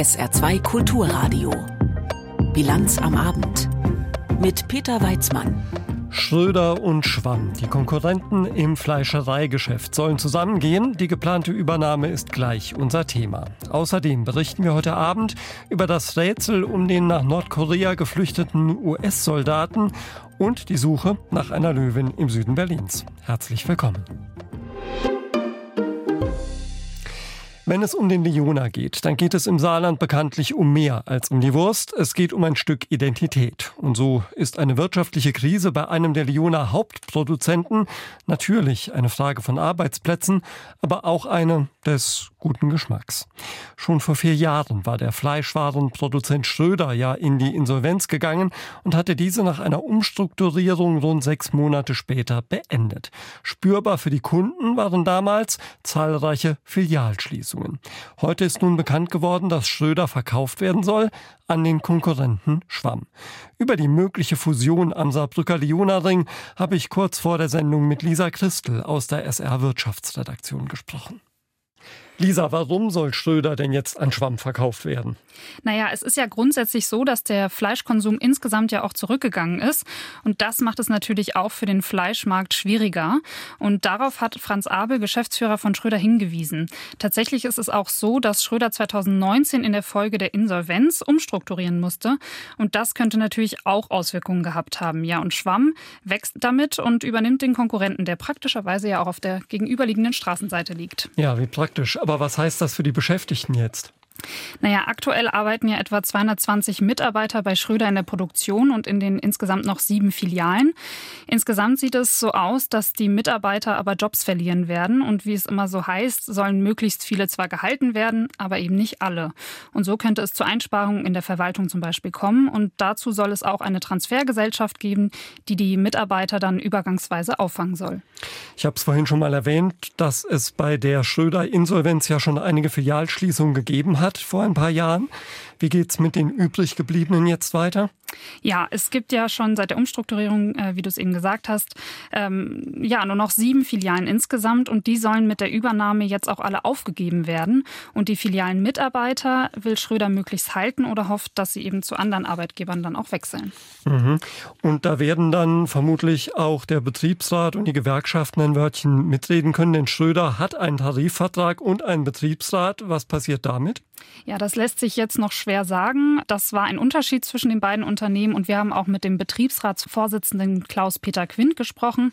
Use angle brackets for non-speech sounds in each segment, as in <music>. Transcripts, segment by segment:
SR2 Kulturradio. Bilanz am Abend. Mit Peter Weizmann. Schröder und Schwamm, die Konkurrenten im Fleischereigeschäft, sollen zusammengehen. Die geplante Übernahme ist gleich unser Thema. Außerdem berichten wir heute Abend über das Rätsel um den nach Nordkorea geflüchteten US-Soldaten und die Suche nach einer Löwin im Süden Berlins. Herzlich willkommen. Wenn es um den Leona geht, dann geht es im Saarland bekanntlich um mehr als um die Wurst. Es geht um ein Stück Identität. Und so ist eine wirtschaftliche Krise bei einem der Leona Hauptproduzenten natürlich eine Frage von Arbeitsplätzen, aber auch eine des guten Geschmacks. Schon vor vier Jahren war der Fleischwarenproduzent Schröder ja in die Insolvenz gegangen und hatte diese nach einer Umstrukturierung rund sechs Monate später beendet. Spürbar für die Kunden waren damals zahlreiche Filialschließungen. Heute ist nun bekannt geworden, dass Schröder verkauft werden soll an den Konkurrenten Schwamm. Über die mögliche Fusion am Saarbrücker Lionaring habe ich kurz vor der Sendung mit Lisa Christel aus der SR Wirtschaftsredaktion gesprochen. Lisa, warum soll Schröder denn jetzt an Schwamm verkauft werden? Naja, es ist ja grundsätzlich so, dass der Fleischkonsum insgesamt ja auch zurückgegangen ist. Und das macht es natürlich auch für den Fleischmarkt schwieriger. Und darauf hat Franz Abel, Geschäftsführer von Schröder, hingewiesen. Tatsächlich ist es auch so, dass Schröder 2019 in der Folge der Insolvenz umstrukturieren musste. Und das könnte natürlich auch Auswirkungen gehabt haben. Ja, und Schwamm wächst damit und übernimmt den Konkurrenten, der praktischerweise ja auch auf der gegenüberliegenden Straßenseite liegt. Ja, wie praktisch. Aber was heißt das für die Beschäftigten jetzt? Naja, aktuell arbeiten ja etwa 220 Mitarbeiter bei Schröder in der Produktion und in den insgesamt noch sieben Filialen. Insgesamt sieht es so aus, dass die Mitarbeiter aber Jobs verlieren werden. Und wie es immer so heißt, sollen möglichst viele zwar gehalten werden, aber eben nicht alle. Und so könnte es zu Einsparungen in der Verwaltung zum Beispiel kommen. Und dazu soll es auch eine Transfergesellschaft geben, die die Mitarbeiter dann übergangsweise auffangen soll. Ich habe es vorhin schon mal erwähnt, dass es bei der Schröder-Insolvenz ja schon einige Filialschließungen gegeben hat hat vor ein paar Jahren. Wie geht es mit den übrig gebliebenen jetzt weiter? Ja, es gibt ja schon seit der Umstrukturierung, äh, wie du es eben gesagt hast, ähm, ja, nur noch sieben Filialen insgesamt und die sollen mit der Übernahme jetzt auch alle aufgegeben werden. Und die Filialenmitarbeiter will Schröder möglichst halten oder hofft, dass sie eben zu anderen Arbeitgebern dann auch wechseln. Mhm. Und da werden dann vermutlich auch der Betriebsrat und die Gewerkschaften ein Wörtchen mitreden können, denn Schröder hat einen Tarifvertrag und einen Betriebsrat. Was passiert damit? Ja, das lässt sich jetzt noch schwer sagen. Das war ein Unterschied zwischen den beiden Unternehmen und wir haben auch mit dem Betriebsratsvorsitzenden Klaus-Peter Quint gesprochen.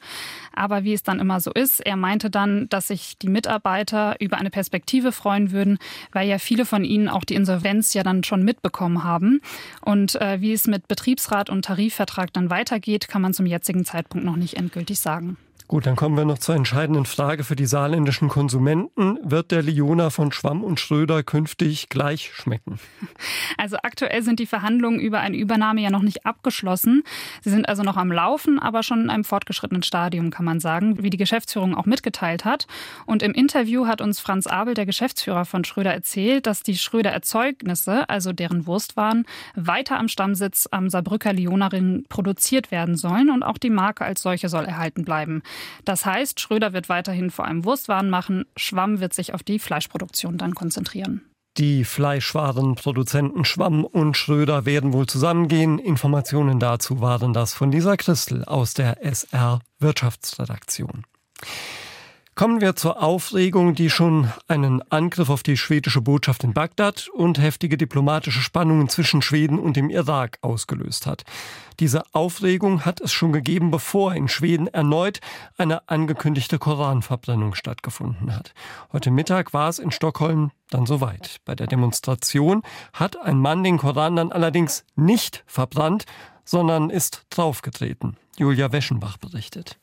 Aber wie es dann immer so ist, er meinte dann, dass sich die Mitarbeiter über eine Perspektive freuen würden, weil ja viele von ihnen auch die Insolvenz ja dann schon mitbekommen haben. Und äh, wie es mit Betriebsrat und Tarifvertrag dann weitergeht, kann man zum jetzigen Zeitpunkt noch nicht endgültig sagen. Gut, dann kommen wir noch zur entscheidenden Frage für die saarländischen Konsumenten. Wird der Liona von Schwamm und Schröder künftig gleich schmecken? <laughs> Also aktuell sind die Verhandlungen über eine Übernahme ja noch nicht abgeschlossen. Sie sind also noch am Laufen, aber schon in einem fortgeschrittenen Stadium, kann man sagen, wie die Geschäftsführung auch mitgeteilt hat. Und im Interview hat uns Franz Abel, der Geschäftsführer von Schröder, erzählt, dass die Schröder Erzeugnisse, also deren Wurstwaren, weiter am Stammsitz am Saarbrücker Lionaring produziert werden sollen und auch die Marke als solche soll erhalten bleiben. Das heißt, Schröder wird weiterhin vor allem Wurstwaren machen, Schwamm wird sich auf die Fleischproduktion dann konzentrieren. Die Fleischwarenproduzenten Schwamm und Schröder werden wohl zusammengehen. Informationen dazu waren das von Lisa Christel aus der SR Wirtschaftsredaktion. Kommen wir zur Aufregung, die schon einen Angriff auf die schwedische Botschaft in Bagdad und heftige diplomatische Spannungen zwischen Schweden und dem Irak ausgelöst hat. Diese Aufregung hat es schon gegeben, bevor in Schweden erneut eine angekündigte Koranverbrennung stattgefunden hat. Heute Mittag war es in Stockholm dann soweit. Bei der Demonstration hat ein Mann den Koran dann allerdings nicht verbrannt, sondern ist draufgetreten. Julia Weschenbach berichtet.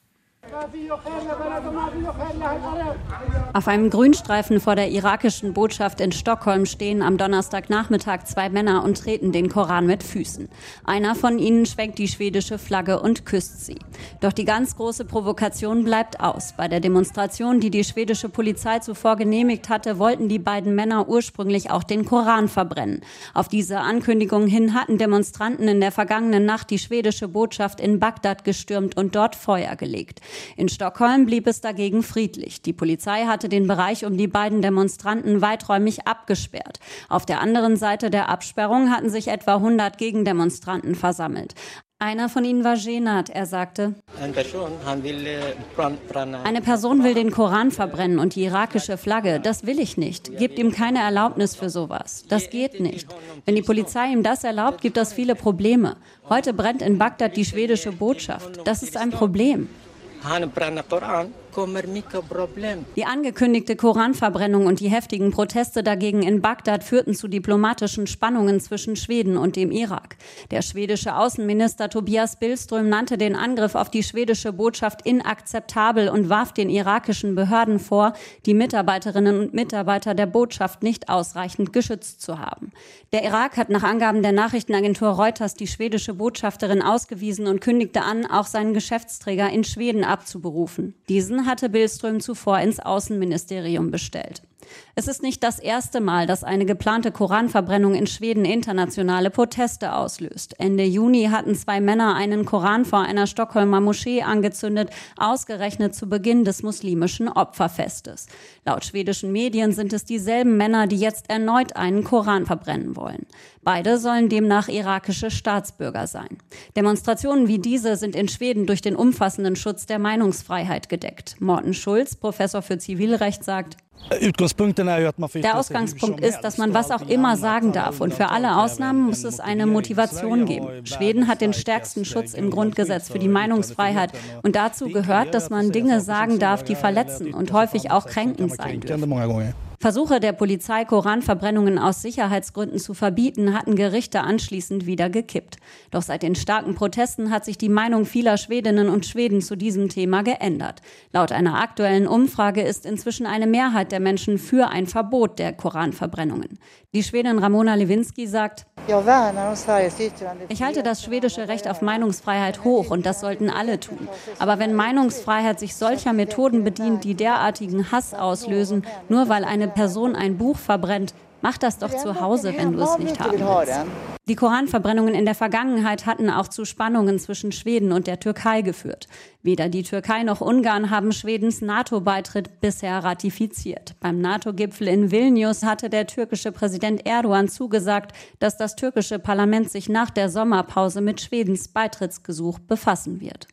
Auf einem Grünstreifen vor der irakischen Botschaft in Stockholm stehen am Donnerstagnachmittag zwei Männer und treten den Koran mit Füßen. Einer von ihnen schwenkt die schwedische Flagge und küsst sie. Doch die ganz große Provokation bleibt aus. Bei der Demonstration, die die schwedische Polizei zuvor genehmigt hatte, wollten die beiden Männer ursprünglich auch den Koran verbrennen. Auf diese Ankündigung hin hatten Demonstranten in der vergangenen Nacht die schwedische Botschaft in Bagdad gestürmt und dort Feuer gelegt. In Stockholm blieb es dagegen friedlich. Die Polizei hatte den Bereich um die beiden Demonstranten weiträumig abgesperrt. Auf der anderen Seite der Absperrung hatten sich etwa 100 Gegendemonstranten versammelt. Einer von ihnen war Genat. Er sagte, eine Person will den Koran verbrennen und die irakische Flagge. Das will ich nicht. Gebt ihm keine Erlaubnis für sowas. Das geht nicht. Wenn die Polizei ihm das erlaubt, gibt das viele Probleme. Heute brennt in Bagdad die schwedische Botschaft. Das ist ein Problem. Hanım Kur'an Die angekündigte Koranverbrennung und die heftigen Proteste dagegen in Bagdad führten zu diplomatischen Spannungen zwischen Schweden und dem Irak. Der schwedische Außenminister Tobias Billström nannte den Angriff auf die schwedische Botschaft inakzeptabel und warf den irakischen Behörden vor, die Mitarbeiterinnen und Mitarbeiter der Botschaft nicht ausreichend geschützt zu haben. Der Irak hat nach Angaben der Nachrichtenagentur Reuters die schwedische Botschafterin ausgewiesen und kündigte an, auch seinen Geschäftsträger in Schweden abzuberufen. Diesen hatte Billström zuvor ins Außenministerium bestellt. Es ist nicht das erste Mal, dass eine geplante Koranverbrennung in Schweden internationale Proteste auslöst. Ende Juni hatten zwei Männer einen Koran vor einer Stockholmer Moschee angezündet, ausgerechnet zu Beginn des muslimischen Opferfestes. Laut schwedischen Medien sind es dieselben Männer, die jetzt erneut einen Koran verbrennen wollen. Beide sollen demnach irakische Staatsbürger sein. Demonstrationen wie diese sind in Schweden durch den umfassenden Schutz der Meinungsfreiheit gedeckt. Morten Schulz, Professor für Zivilrecht, sagt, der Ausgangspunkt ist, dass man was auch immer sagen darf und für alle Ausnahmen muss es eine Motivation geben. Schweden hat den stärksten Schutz im Grundgesetz für die Meinungsfreiheit. und dazu gehört, dass man Dinge sagen darf, die verletzen und häufig auch kränkend sein dürfen. Versuche der Polizei, Koranverbrennungen aus Sicherheitsgründen zu verbieten, hatten Gerichte anschließend wieder gekippt. Doch seit den starken Protesten hat sich die Meinung vieler Schwedinnen und Schweden zu diesem Thema geändert. Laut einer aktuellen Umfrage ist inzwischen eine Mehrheit der Menschen für ein Verbot der Koranverbrennungen. Die Schwedin Ramona Lewinsky sagt, ich halte das schwedische Recht auf Meinungsfreiheit hoch und das sollten alle tun. Aber wenn Meinungsfreiheit sich solcher Methoden bedient, die derartigen Hass auslösen, nur weil eine Person ein Buch verbrennt, Mach das doch zu Hause, wenn du es nicht haben willst. Die Koranverbrennungen in der Vergangenheit hatten auch zu Spannungen zwischen Schweden und der Türkei geführt. Weder die Türkei noch Ungarn haben Schwedens NATO-Beitritt bisher ratifiziert. Beim NATO-Gipfel in Vilnius hatte der türkische Präsident Erdogan zugesagt, dass das türkische Parlament sich nach der Sommerpause mit Schwedens Beitrittsgesuch befassen wird.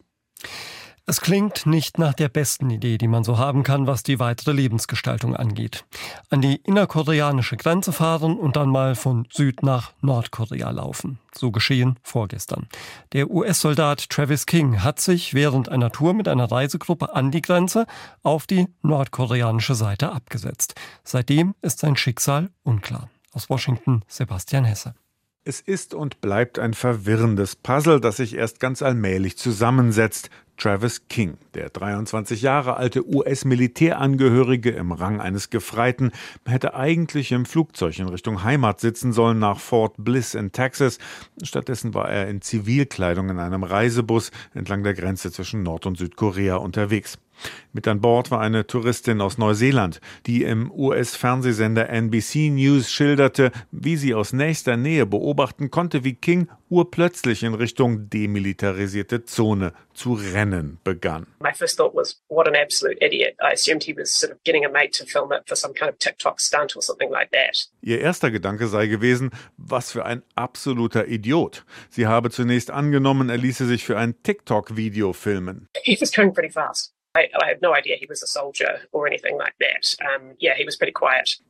Es klingt nicht nach der besten Idee, die man so haben kann, was die weitere Lebensgestaltung angeht. An die innerkoreanische Grenze fahren und dann mal von Süd nach Nordkorea laufen. So geschehen vorgestern. Der US-Soldat Travis King hat sich während einer Tour mit einer Reisegruppe an die Grenze auf die nordkoreanische Seite abgesetzt. Seitdem ist sein Schicksal unklar. Aus Washington Sebastian Hesse. Es ist und bleibt ein verwirrendes Puzzle, das sich erst ganz allmählich zusammensetzt. Travis King, der 23 Jahre alte US-Militärangehörige im Rang eines Gefreiten, hätte eigentlich im Flugzeug in Richtung Heimat sitzen sollen nach Fort Bliss in Texas. Stattdessen war er in Zivilkleidung in einem Reisebus entlang der Grenze zwischen Nord- und Südkorea unterwegs. Mit an Bord war eine Touristin aus Neuseeland, die im US-Fernsehsender NBC News schilderte, wie sie aus nächster Nähe beobachten konnte, wie King urplötzlich in Richtung demilitarisierte Zone zu rennen begann. My first thought was, what an absolute idiot. I assumed he was sort of getting a mate to film it for some kind of TikTok stunt or something like that. Ihr erster Gedanke sei gewesen, was für ein absoluter Idiot. Sie habe zunächst angenommen, er ließe sich für ein TikTok-Video filmen. He was going pretty fast.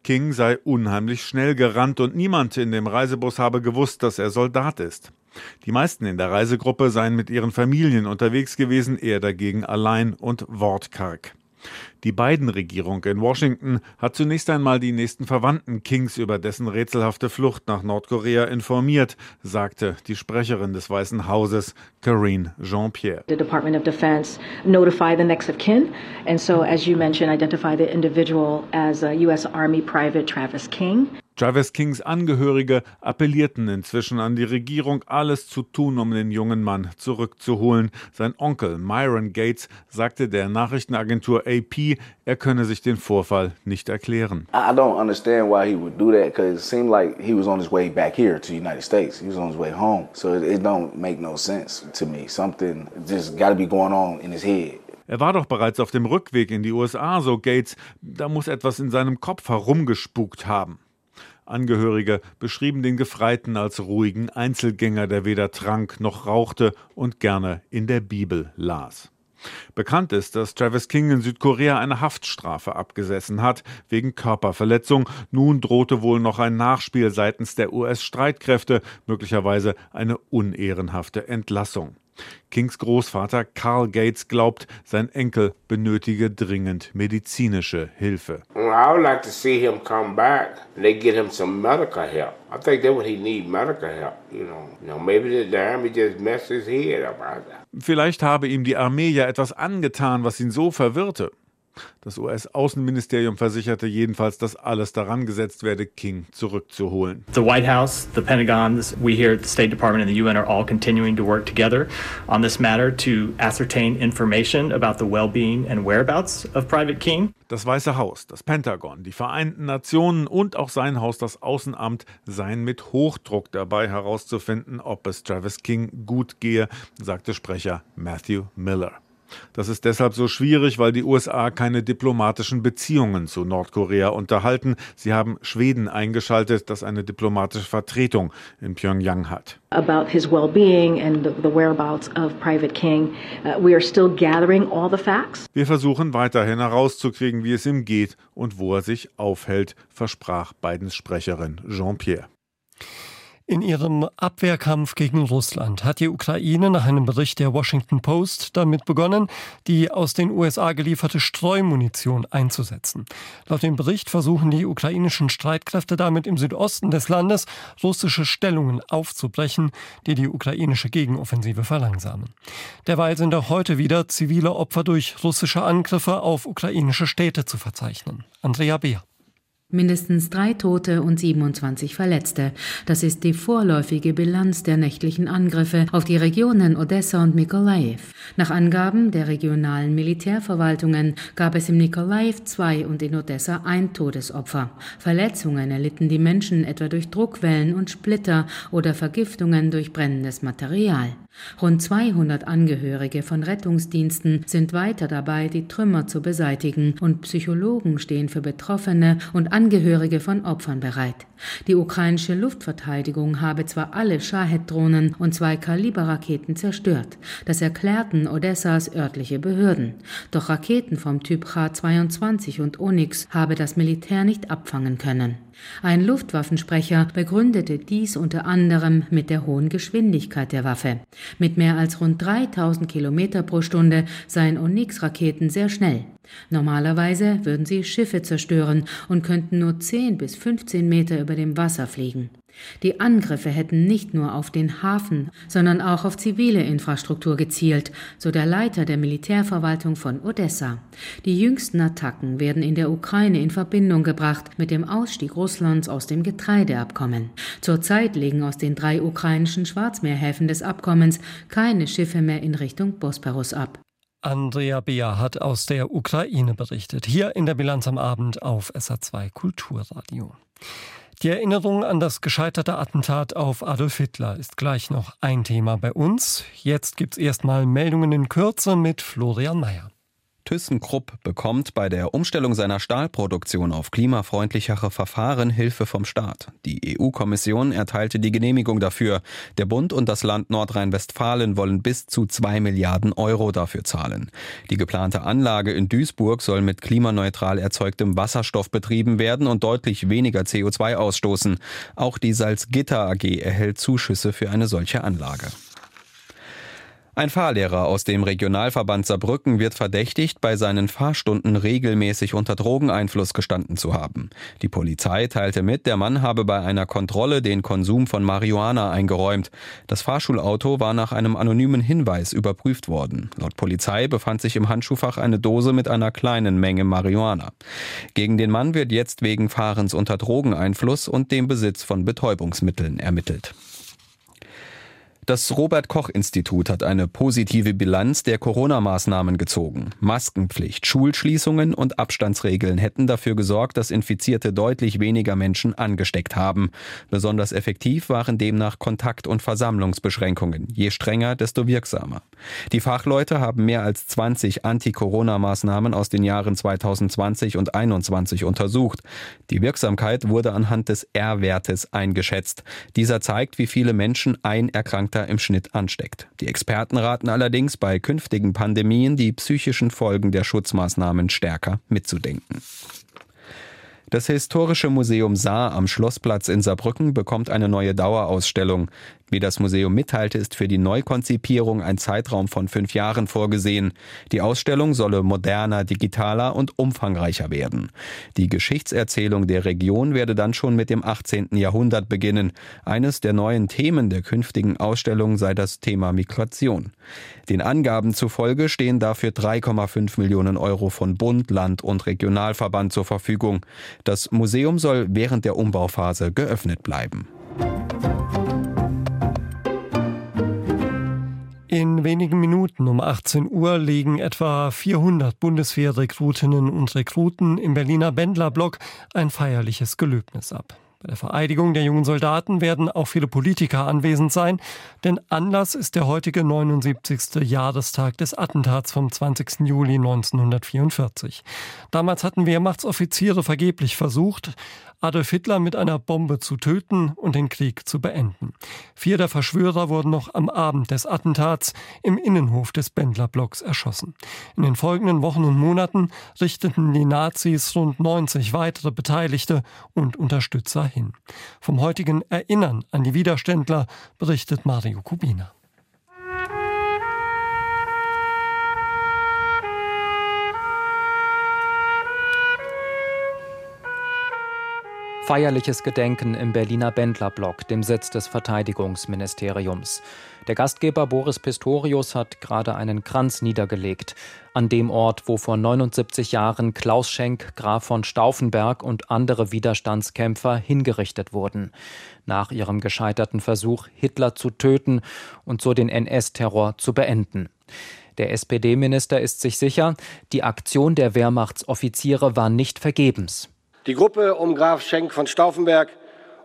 King sei unheimlich schnell gerannt und niemand in dem Reisebus habe gewusst, dass er Soldat ist. Die meisten in der Reisegruppe seien mit ihren Familien unterwegs gewesen, er dagegen allein und wortkarg. Die Biden-Regierung in Washington hat zunächst einmal die nächsten Verwandten Kings über dessen rätselhafte Flucht nach Nordkorea informiert, sagte die Sprecherin des Weißen Hauses, Karine Jean-Pierre. The Department of Defense notify the next of kin, and so, as you mentioned, identify the individual as a U.S. Army Private Travis King. Travis Kings Angehörige appellierten inzwischen an die Regierung, alles zu tun, um den jungen Mann zurückzuholen. Sein Onkel Myron Gates sagte der Nachrichtenagentur AP, er könne sich den Vorfall nicht erklären. I don't understand why he would do that because it seemed like he was on his way back here to the United States. He was on his way home. So it, it don't make no sense to me. Something just got to be going on in his head. Er war doch bereits auf dem Rückweg in die USA, so Gates. Da muss etwas in seinem Kopf herumgespukt haben. Angehörige beschrieben den Gefreiten als ruhigen Einzelgänger, der weder trank noch rauchte und gerne in der Bibel las. Bekannt ist, dass Travis King in Südkorea eine Haftstrafe abgesessen hat wegen Körperverletzung. Nun drohte wohl noch ein Nachspiel seitens der US-Streitkräfte, möglicherweise eine unehrenhafte Entlassung. Kings Großvater Carl Gates glaubt, sein Enkel benötige dringend medizinische Hilfe. I would like to see him come back and they get him some medical help. I think that would he need medical help. You know, you know maybe the army just messed his head up. Vielleicht habe ihm die Armee ja etwas angetan, was ihn so verwirrte. Das US-Außenministerium versicherte jedenfalls, dass alles daran gesetzt werde, King zurückzuholen. The White House, the Pentagon, we here at the State Department and the UN are all continuing to work together on this matter to ascertain information about the well-being and whereabouts of Private King. Das Weiße Haus, das Pentagon, die Vereinten Nationen und auch sein Haus, das Außenamt, seien mit Hochdruck dabei herauszufinden, ob es Travis King gut gehe, sagte Sprecher Matthew Miller. Das ist deshalb so schwierig, weil die USA keine diplomatischen Beziehungen zu Nordkorea unterhalten. Sie haben Schweden eingeschaltet, das eine diplomatische Vertretung in Pyongyang hat. About his well-being and the, whereabouts of Private King, uh, we are still gathering all the facts. Wir versuchen weiterhin herauszukriegen, wie es ihm geht und wo er sich aufhält, versprach Bidens Sprecherin Jean-Pierre. In ihrem Abwehrkampf gegen Russland hat die Ukraine nach einem Bericht der Washington Post damit begonnen, die aus den USA gelieferte Streumunition einzusetzen. Laut dem Bericht versuchen die ukrainischen Streitkräfte damit im Südosten des Landes russische Stellungen aufzubrechen, die die ukrainische Gegenoffensive verlangsamen. Derweil sind auch heute wieder zivile Opfer durch russische Angriffe auf ukrainische Städte zu verzeichnen. Andrea Beer. Mindestens drei Tote und 27 Verletzte. Das ist die vorläufige Bilanz der nächtlichen Angriffe auf die Regionen Odessa und Mikolajew. Nach Angaben der regionalen Militärverwaltungen gab es im Nikolajew zwei und in Odessa ein Todesopfer. Verletzungen erlitten die Menschen etwa durch Druckwellen und Splitter oder Vergiftungen durch brennendes Material. Rund 200 Angehörige von Rettungsdiensten sind weiter dabei, die Trümmer zu beseitigen und Psychologen stehen für Betroffene und Angehörige von Opfern bereit. Die ukrainische Luftverteidigung habe zwar alle Shahed-Drohnen und zwei Kaliberraketen zerstört. Das erklärten Odessas örtliche Behörden. Doch Raketen vom Typ K-22 und Onyx habe das Militär nicht abfangen können. Ein Luftwaffensprecher begründete dies unter anderem mit der hohen Geschwindigkeit der Waffe. Mit mehr als rund 3000 Kilometer pro Stunde seien Onyx-Raketen sehr schnell. Normalerweise würden sie Schiffe zerstören und könnten nur 10 bis 15 Meter über dem Wasser fliegen. Die Angriffe hätten nicht nur auf den Hafen, sondern auch auf zivile Infrastruktur gezielt, so der Leiter der Militärverwaltung von Odessa. Die jüngsten Attacken werden in der Ukraine in Verbindung gebracht mit dem Ausstieg Russlands aus dem Getreideabkommen. Zurzeit legen aus den drei ukrainischen Schwarzmeerhäfen des Abkommens keine Schiffe mehr in Richtung Bosporus ab. Andrea Beer hat aus der Ukraine berichtet, hier in der Bilanz am Abend auf SA2 Kulturradio. Die Erinnerung an das gescheiterte Attentat auf Adolf Hitler ist gleich noch ein Thema bei uns. Jetzt gibt's erstmal Meldungen in Kürze mit Florian Mayer. ThyssenKrupp bekommt bei der Umstellung seiner Stahlproduktion auf klimafreundlichere Verfahren Hilfe vom Staat. Die EU-Kommission erteilte die Genehmigung dafür. Der Bund und das Land Nordrhein-Westfalen wollen bis zu zwei Milliarden Euro dafür zahlen. Die geplante Anlage in Duisburg soll mit klimaneutral erzeugtem Wasserstoff betrieben werden und deutlich weniger CO2 ausstoßen. Auch die Salzgitter AG erhält Zuschüsse für eine solche Anlage. Ein Fahrlehrer aus dem Regionalverband Saarbrücken wird verdächtigt, bei seinen Fahrstunden regelmäßig unter Drogeneinfluss gestanden zu haben. Die Polizei teilte mit, der Mann habe bei einer Kontrolle den Konsum von Marihuana eingeräumt. Das Fahrschulauto war nach einem anonymen Hinweis überprüft worden. Laut Polizei befand sich im Handschuhfach eine Dose mit einer kleinen Menge Marihuana. Gegen den Mann wird jetzt wegen Fahrens unter Drogeneinfluss und dem Besitz von Betäubungsmitteln ermittelt. Das Robert Koch Institut hat eine positive Bilanz der Corona-Maßnahmen gezogen. Maskenpflicht, Schulschließungen und Abstandsregeln hätten dafür gesorgt, dass Infizierte deutlich weniger Menschen angesteckt haben. Besonders effektiv waren demnach Kontakt- und Versammlungsbeschränkungen. Je strenger, desto wirksamer. Die Fachleute haben mehr als 20 Anti-Corona-Maßnahmen aus den Jahren 2020 und 2021 untersucht. Die Wirksamkeit wurde anhand des R-Wertes eingeschätzt. Dieser zeigt, wie viele Menschen ein Erkrankter Alter im Schnitt ansteckt. Die Experten raten allerdings bei künftigen Pandemien die psychischen Folgen der Schutzmaßnahmen stärker mitzudenken. Das Historische Museum Saar am Schlossplatz in Saarbrücken bekommt eine neue Dauerausstellung. Wie das Museum mitteilte, ist für die Neukonzipierung ein Zeitraum von fünf Jahren vorgesehen. Die Ausstellung solle moderner, digitaler und umfangreicher werden. Die Geschichtserzählung der Region werde dann schon mit dem 18. Jahrhundert beginnen. Eines der neuen Themen der künftigen Ausstellung sei das Thema Migration. Den Angaben zufolge stehen dafür 3,5 Millionen Euro von Bund, Land und Regionalverband zur Verfügung. Das Museum soll während der Umbauphase geöffnet bleiben. In wenigen Minuten um 18 Uhr legen etwa 400 Bundeswehrrekrutinnen und Rekruten im Berliner Bendlerblock ein feierliches Gelöbnis ab. Bei der Vereidigung der jungen Soldaten werden auch viele Politiker anwesend sein, denn Anlass ist der heutige 79. Jahrestag des Attentats vom 20. Juli 1944. Damals hatten Wehrmachtsoffiziere vergeblich versucht, Adolf Hitler mit einer Bombe zu töten und den Krieg zu beenden. Vier der Verschwörer wurden noch am Abend des Attentats im Innenhof des Bendlerblocks erschossen. In den folgenden Wochen und Monaten richteten die Nazis rund 90 weitere Beteiligte und Unterstützer hin. Vom heutigen Erinnern an die Widerständler berichtet Mario Kubina. Feierliches Gedenken im Berliner Bendlerblock, dem Sitz des Verteidigungsministeriums. Der Gastgeber Boris Pistorius hat gerade einen Kranz niedergelegt, an dem Ort, wo vor 79 Jahren Klaus Schenk, Graf von Stauffenberg und andere Widerstandskämpfer hingerichtet wurden, nach ihrem gescheiterten Versuch, Hitler zu töten und so den NS-Terror zu beenden. Der SPD-Minister ist sich sicher, die Aktion der Wehrmachtsoffiziere war nicht vergebens. Die Gruppe um Graf Schenk von Stauffenberg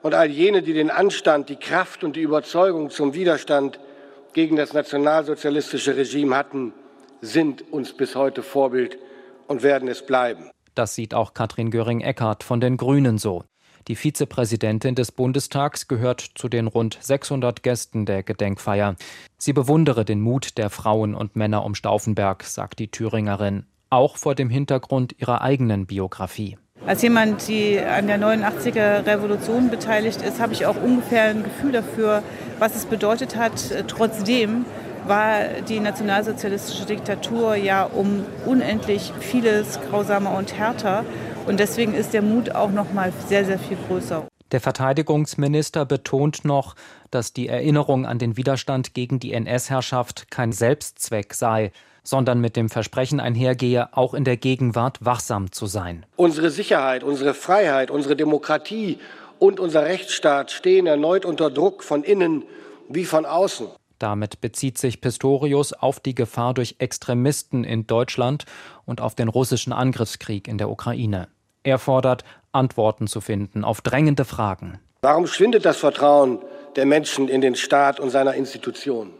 und all jene, die den Anstand, die Kraft und die Überzeugung zum Widerstand gegen das nationalsozialistische Regime hatten, sind uns bis heute Vorbild und werden es bleiben. Das sieht auch Katrin Göring-Eckardt von den Grünen so. Die Vizepräsidentin des Bundestags gehört zu den rund 600 Gästen der Gedenkfeier. Sie bewundere den Mut der Frauen und Männer um Stauffenberg, sagt die Thüringerin, auch vor dem Hintergrund ihrer eigenen Biografie. Als jemand, die an der 89er Revolution beteiligt ist, habe ich auch ungefähr ein Gefühl dafür, was es bedeutet hat. Trotzdem war die nationalsozialistische Diktatur ja um unendlich vieles grausamer und härter. Und deswegen ist der Mut auch noch mal sehr, sehr viel größer. Der Verteidigungsminister betont noch, dass die Erinnerung an den Widerstand gegen die NS-Herrschaft kein Selbstzweck sei, sondern mit dem Versprechen einhergehe, auch in der Gegenwart wachsam zu sein. Unsere Sicherheit, unsere Freiheit, unsere Demokratie und unser Rechtsstaat stehen erneut unter Druck von innen wie von außen. Damit bezieht sich Pistorius auf die Gefahr durch Extremisten in Deutschland und auf den russischen Angriffskrieg in der Ukraine. Er fordert, Antworten zu finden auf drängende Fragen. Warum schwindet das Vertrauen der Menschen in den Staat und seiner Institutionen?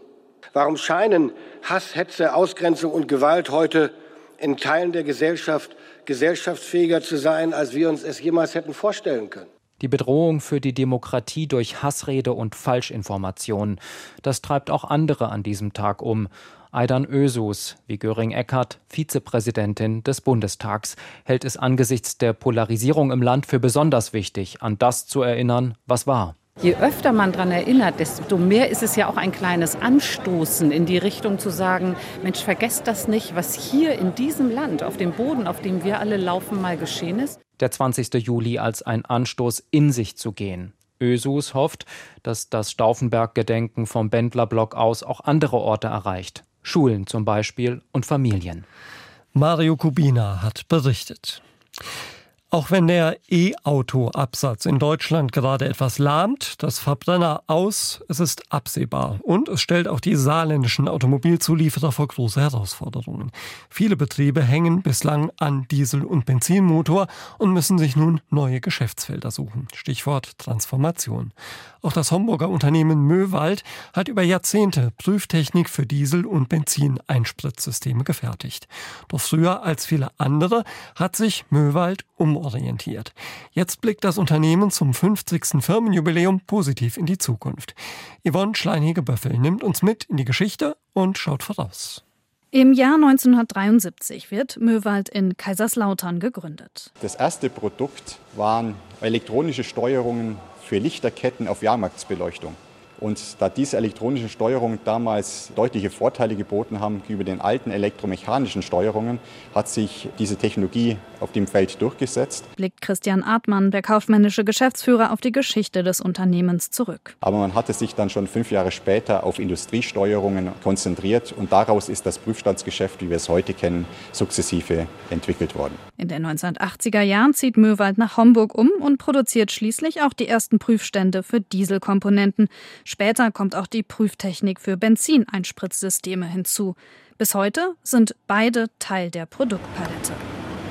Warum scheinen Hass, Hetze, Ausgrenzung und Gewalt heute in Teilen der Gesellschaft gesellschaftsfähiger zu sein, als wir uns es jemals hätten vorstellen können? Die Bedrohung für die Demokratie durch Hassrede und Falschinformation, das treibt auch andere an diesem Tag um. Aidan Ösus, wie Göring Eckert, Vizepräsidentin des Bundestags, hält es angesichts der Polarisierung im Land für besonders wichtig, an das zu erinnern, was war. Je öfter man daran erinnert, desto mehr ist es ja auch ein kleines Anstoßen in die Richtung zu sagen, Mensch, vergesst das nicht, was hier in diesem Land, auf dem Boden, auf dem wir alle laufen, mal geschehen ist. Der 20. Juli als ein Anstoß in sich zu gehen. Ösus hofft, dass das Stauffenberg-Gedenken vom Bendlerblock aus auch andere Orte erreicht. Schulen zum Beispiel und Familien. Mario Kubina hat berichtet. Auch wenn der E-Auto-Absatz in Deutschland gerade etwas lahmt, das Verbrenner aus, es ist absehbar. Und es stellt auch die saarländischen Automobilzulieferer vor große Herausforderungen. Viele Betriebe hängen bislang an Diesel- und Benzinmotor und müssen sich nun neue Geschäftsfelder suchen. Stichwort Transformation. Auch das Homburger Unternehmen Möwald hat über Jahrzehnte Prüftechnik für Diesel- und Benzineinspritzsysteme gefertigt. Doch früher als viele andere hat sich Möwald umorientiert. Jetzt blickt das Unternehmen zum 50. Firmenjubiläum positiv in die Zukunft. Yvonne Schleinhege-Böffel nimmt uns mit in die Geschichte und schaut voraus. Im Jahr 1973 wird Möwald in Kaiserslautern gegründet. Das erste Produkt waren elektronische Steuerungen für Lichterketten auf Jahrmarktsbeleuchtung. Und da diese elektronischen Steuerungen damals deutliche Vorteile geboten haben gegenüber den alten elektromechanischen Steuerungen, hat sich diese Technologie auf dem Feld durchgesetzt. Blickt Christian Artmann, der kaufmännische Geschäftsführer, auf die Geschichte des Unternehmens zurück. Aber man hatte sich dann schon fünf Jahre später auf Industriesteuerungen konzentriert und daraus ist das Prüfstandsgeschäft, wie wir es heute kennen, sukzessive entwickelt worden. In den 1980er Jahren zieht Möwald nach Homburg um und produziert schließlich auch die ersten Prüfstände für Dieselkomponenten. Später kommt auch die Prüftechnik für Benzineinspritzsysteme hinzu. Bis heute sind beide Teil der Produktpalette.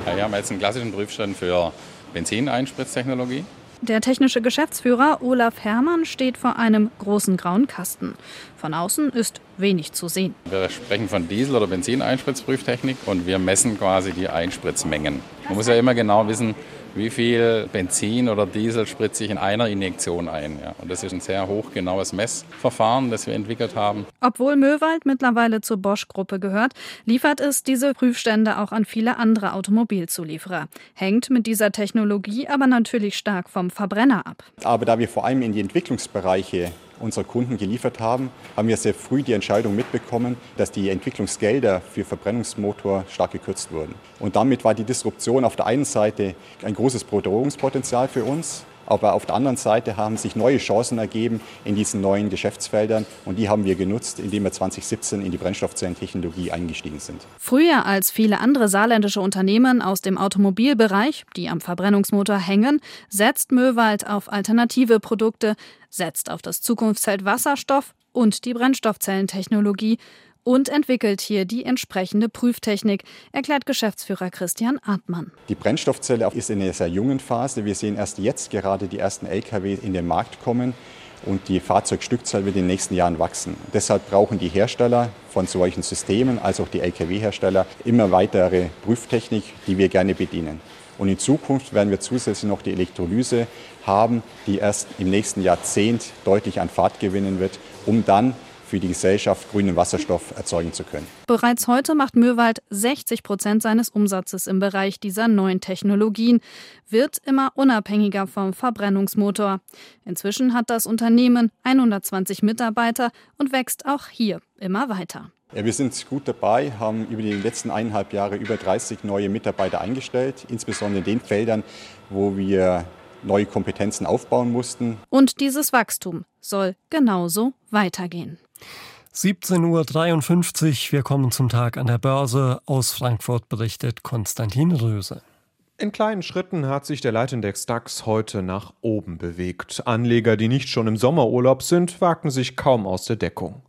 Ja, wir haben jetzt einen klassischen Prüfstand für Benzineinspritztechnologie. Der technische Geschäftsführer Olaf Herrmann steht vor einem großen grauen Kasten. Von außen ist wenig zu sehen. Wir sprechen von Diesel- oder Benzineinspritzprüftechnik und wir messen quasi die Einspritzmengen. Man muss ja immer genau wissen, wie viel Benzin oder Diesel spritze ich in einer Injektion ein. Ja. Und das ist ein sehr hochgenaues Messverfahren, das wir entwickelt haben. Obwohl Möwald mittlerweile zur Bosch-Gruppe gehört, liefert es diese Prüfstände auch an viele andere Automobilzulieferer. Hängt mit dieser Technologie aber natürlich stark vom Verbrenner ab. Aber da wir vor allem in die Entwicklungsbereiche unserer Kunden geliefert haben, haben wir sehr früh die Entscheidung mitbekommen, dass die Entwicklungsgelder für Verbrennungsmotor stark gekürzt wurden. Und damit war die Disruption auf der einen Seite ein großes Bedrohungspotenzial für uns. Aber auf der anderen Seite haben sich neue Chancen ergeben in diesen neuen Geschäftsfeldern und die haben wir genutzt, indem wir 2017 in die Brennstoffzellentechnologie eingestiegen sind. Früher als viele andere saarländische Unternehmen aus dem Automobilbereich, die am Verbrennungsmotor hängen, setzt Möwald auf alternative Produkte, setzt auf das Zukunftsfeld Wasserstoff und die Brennstoffzellentechnologie und entwickelt hier die entsprechende Prüftechnik, erklärt Geschäftsführer Christian Artmann. Die Brennstoffzelle ist in einer sehr jungen Phase. Wir sehen erst jetzt gerade die ersten Lkw in den Markt kommen und die Fahrzeugstückzahl wird in den nächsten Jahren wachsen. Deshalb brauchen die Hersteller von solchen Systemen, als auch die Lkw-Hersteller, immer weitere Prüftechnik, die wir gerne bedienen. Und in Zukunft werden wir zusätzlich noch die Elektrolyse haben, die erst im nächsten Jahrzehnt deutlich an Fahrt gewinnen wird, um dann für die Gesellschaft grünen Wasserstoff erzeugen zu können. Bereits heute macht Möwald 60 Prozent seines Umsatzes im Bereich dieser neuen Technologien, wird immer unabhängiger vom Verbrennungsmotor. Inzwischen hat das Unternehmen 120 Mitarbeiter und wächst auch hier immer weiter. Ja, wir sind gut dabei, haben über die letzten eineinhalb Jahre über 30 neue Mitarbeiter eingestellt, insbesondere in den Feldern, wo wir neue Kompetenzen aufbauen mussten. Und dieses Wachstum soll genauso weitergehen. 17.53 Uhr, wir kommen zum Tag an der Börse. Aus Frankfurt berichtet Konstantin Röse. In kleinen Schritten hat sich der Leitindex DAX heute nach oben bewegt. Anleger, die nicht schon im Sommerurlaub sind, wagten sich kaum aus der Deckung.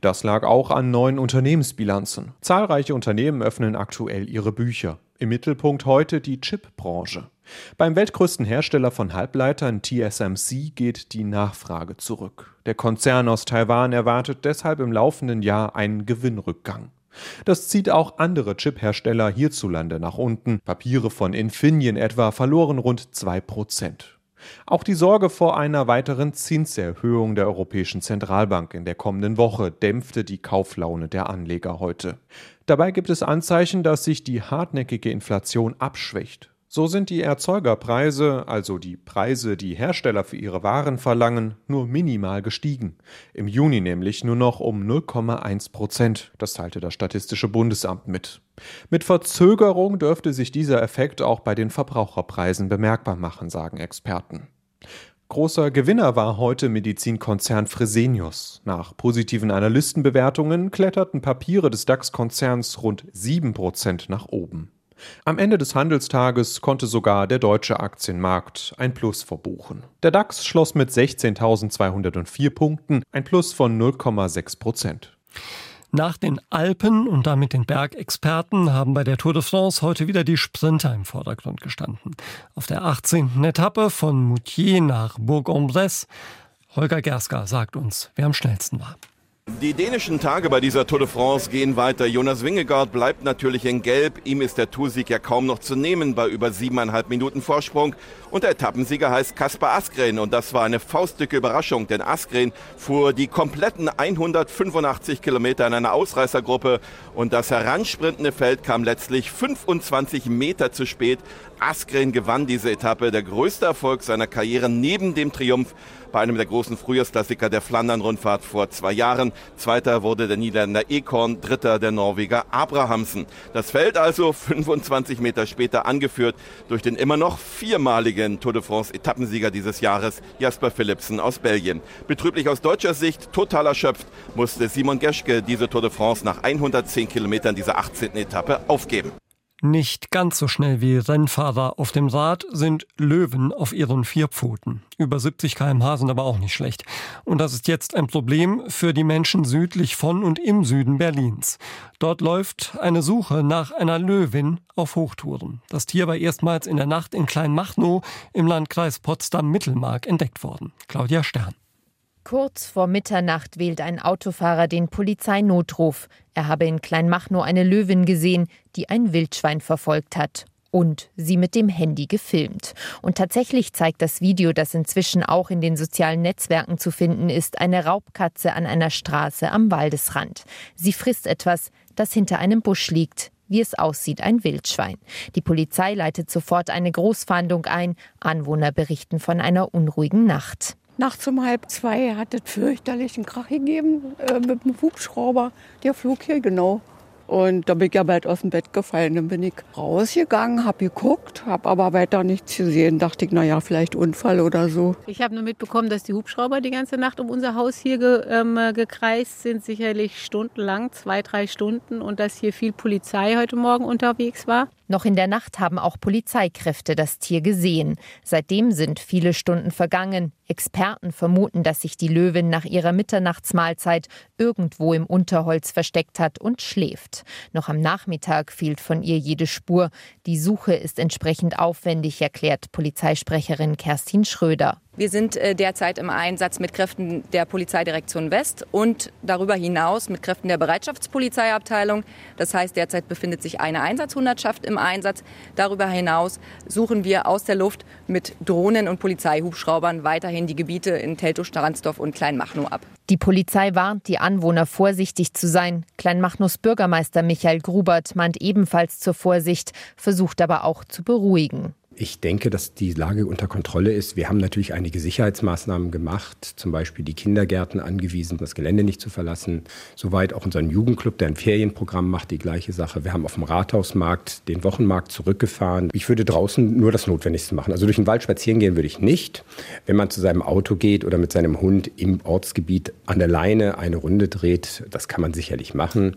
Das lag auch an neuen Unternehmensbilanzen. Zahlreiche Unternehmen öffnen aktuell ihre Bücher. Im Mittelpunkt heute die Chipbranche. Beim weltgrößten Hersteller von Halbleitern TSMC geht die Nachfrage zurück. Der Konzern aus Taiwan erwartet deshalb im laufenden Jahr einen Gewinnrückgang. Das zieht auch andere Chiphersteller hierzulande nach unten. Papiere von Infineon etwa verloren rund 2 Prozent. Auch die Sorge vor einer weiteren Zinserhöhung der Europäischen Zentralbank in der kommenden Woche dämpfte die Kauflaune der Anleger heute. Dabei gibt es Anzeichen, dass sich die hartnäckige Inflation abschwächt. So sind die Erzeugerpreise, also die Preise, die Hersteller für ihre Waren verlangen, nur minimal gestiegen. Im Juni nämlich nur noch um 0,1 Prozent. Das teilte das Statistische Bundesamt mit. Mit Verzögerung dürfte sich dieser Effekt auch bei den Verbraucherpreisen bemerkbar machen, sagen Experten. Großer Gewinner war heute Medizinkonzern Fresenius. Nach positiven Analystenbewertungen kletterten Papiere des DAX-Konzerns rund 7 Prozent nach oben. Am Ende des Handelstages konnte sogar der deutsche Aktienmarkt ein Plus verbuchen. Der DAX schloss mit 16.204 Punkten, ein Plus von 0,6 Prozent. Nach den Alpen und damit den Bergexperten haben bei der Tour de France heute wieder die Sprinter im Vordergrund gestanden. Auf der 18. Etappe von Moutier nach Bourg-en-Bresse. Holger Gerska sagt uns, wer am schnellsten war. Die dänischen Tage bei dieser Tour de France gehen weiter. Jonas Wingegaard bleibt natürlich in Gelb. Ihm ist der Toursieg ja kaum noch zu nehmen bei über siebeneinhalb Minuten Vorsprung. Und der Etappensieger heißt Kaspar Askren. Und das war eine faustdicke Überraschung, denn Askren fuhr die kompletten 185 Kilometer in einer Ausreißergruppe. Und das heransprintende Feld kam letztlich 25 Meter zu spät. Askren gewann diese Etappe, der größte Erfolg seiner Karriere neben dem Triumph bei einem der großen Frühjahrsklassiker der Flandern-Rundfahrt vor zwei Jahren. Zweiter wurde der Niederländer Ekorn, dritter der Norweger Abrahamsen. Das Feld also <laughs> 25 Meter später angeführt durch den immer noch viermaligen Tour de France Etappensieger dieses Jahres, Jasper Philipsen aus Belgien. Betrüblich aus deutscher Sicht, total erschöpft, musste Simon Geschke diese Tour de France nach 110 Kilometern dieser 18. Etappe aufgeben. Nicht ganz so schnell wie Rennfahrer auf dem Rad sind Löwen auf ihren vier Pfoten. Über 70 km/h sind aber auch nicht schlecht. Und das ist jetzt ein Problem für die Menschen südlich von und im Süden Berlins. Dort läuft eine Suche nach einer Löwin auf Hochtouren. Das Tier war erstmals in der Nacht in Kleinmachnow im Landkreis Potsdam-Mittelmark entdeckt worden. Claudia Stern. Kurz vor Mitternacht wählt ein Autofahrer den Polizeinotruf. Er habe in Kleinmachnow eine Löwin gesehen, die ein Wildschwein verfolgt hat und sie mit dem Handy gefilmt. Und tatsächlich zeigt das Video, das inzwischen auch in den sozialen Netzwerken zu finden ist, eine Raubkatze an einer Straße am Waldesrand. Sie frisst etwas, das hinter einem Busch liegt. Wie es aussieht, ein Wildschwein. Die Polizei leitet sofort eine Großfahndung ein. Anwohner berichten von einer unruhigen Nacht. Nachts um halb zwei hat es fürchterlichen Krach gegeben äh, mit dem Hubschrauber. Der flog hier genau. Und da bin ich ja bald aus dem Bett gefallen. Dann bin ich rausgegangen, habe geguckt, habe aber weiter nichts gesehen. Dachte ich, naja, vielleicht Unfall oder so. Ich habe nur mitbekommen, dass die Hubschrauber die ganze Nacht um unser Haus hier ge, ähm, gekreist sind. Sicherlich stundenlang, zwei, drei Stunden. Und dass hier viel Polizei heute Morgen unterwegs war. Noch in der Nacht haben auch Polizeikräfte das Tier gesehen. Seitdem sind viele Stunden vergangen. Experten vermuten, dass sich die Löwin nach ihrer Mitternachtsmahlzeit irgendwo im Unterholz versteckt hat und schläft. Noch am Nachmittag fehlt von ihr jede Spur. Die Suche ist entsprechend aufwendig, erklärt Polizeisprecherin Kerstin Schröder. Wir sind äh, derzeit im Einsatz mit Kräften der Polizeidirektion West und darüber hinaus mit Kräften der Bereitschaftspolizeiabteilung. Das heißt, derzeit befindet sich eine Einsatzhundertschaft im Einsatz. Darüber hinaus suchen wir aus der Luft mit Drohnen und Polizeihubschraubern weiterhin die Gebiete in Teltow, Staransdorf und Kleinmachnow ab. Die Polizei warnt die Anwohner, vorsichtig zu sein. Kleinmachnows Bürgermeister Michael Grubert mahnt ebenfalls zur Vorsicht, versucht aber auch zu beruhigen. Ich denke, dass die Lage unter Kontrolle ist. Wir haben natürlich einige Sicherheitsmaßnahmen gemacht, zum Beispiel die Kindergärten angewiesen, das Gelände nicht zu verlassen. Soweit auch unseren Jugendclub, der ein Ferienprogramm macht, die gleiche Sache. Wir haben auf dem Rathausmarkt den Wochenmarkt zurückgefahren. Ich würde draußen nur das Notwendigste machen. Also durch den Wald spazieren gehen würde ich nicht. Wenn man zu seinem Auto geht oder mit seinem Hund im Ortsgebiet an der Leine eine Runde dreht, das kann man sicherlich machen.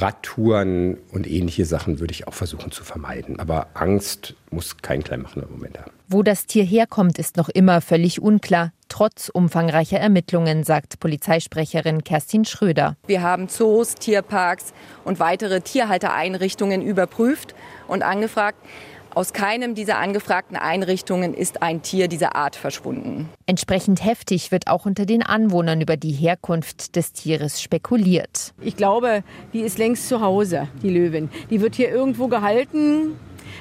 Radtouren und ähnliche Sachen würde ich auch versuchen zu vermeiden. Aber Angst muss kein Kleinmachner im Moment haben. Wo das Tier herkommt, ist noch immer völlig unklar, trotz umfangreicher Ermittlungen, sagt Polizeisprecherin Kerstin Schröder. Wir haben Zoos, Tierparks und weitere Tierhaltereinrichtungen überprüft und angefragt. Aus keinem dieser angefragten Einrichtungen ist ein Tier dieser Art verschwunden. Entsprechend heftig wird auch unter den Anwohnern über die Herkunft des Tieres spekuliert. Ich glaube, die ist längst zu Hause, die Löwin. Die wird hier irgendwo gehalten,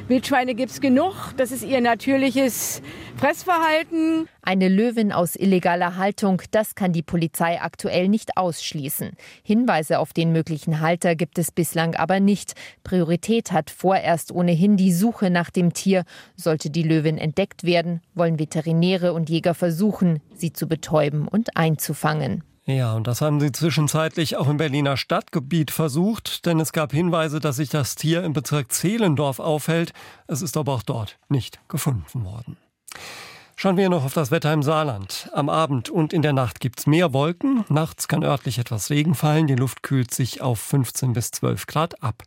Wildschweine gibt es genug. Das ist ihr natürliches Fressverhalten. Eine Löwin aus illegaler Haltung, das kann die Polizei aktuell nicht ausschließen. Hinweise auf den möglichen Halter gibt es bislang aber nicht. Priorität hat vorerst ohnehin die Suche nach dem Tier. Sollte die Löwin entdeckt werden, wollen Veterinäre und Jäger versuchen, sie zu betäuben und einzufangen. Ja, und das haben sie zwischenzeitlich auch im Berliner Stadtgebiet versucht, denn es gab Hinweise, dass sich das Tier im Bezirk Zehlendorf aufhält. Es ist aber auch dort nicht gefunden worden. Schauen wir noch auf das Wetter im Saarland. Am Abend und in der Nacht gibt es mehr Wolken. Nachts kann örtlich etwas Regen fallen. Die Luft kühlt sich auf 15 bis 12 Grad ab.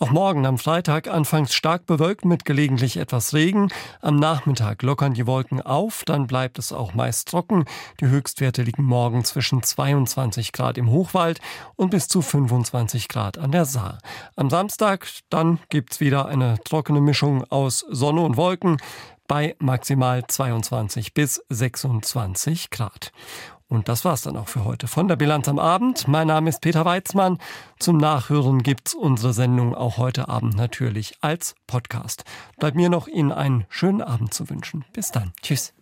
Auch morgen am Freitag anfangs stark bewölkt mit gelegentlich etwas Regen. Am Nachmittag lockern die Wolken auf, dann bleibt es auch meist trocken. Die Höchstwerte liegen morgen zwischen 22 Grad im Hochwald und bis zu 25 Grad an der Saar. Am Samstag dann gibt's wieder eine trockene Mischung aus Sonne und Wolken bei maximal 22 bis 26 Grad. Und das war's dann auch für heute von der Bilanz am Abend. Mein Name ist Peter Weizmann. Zum Nachhören gibt's unsere Sendung auch heute Abend natürlich als Podcast. Bleibt mir noch Ihnen einen schönen Abend zu wünschen. Bis dann. Tschüss.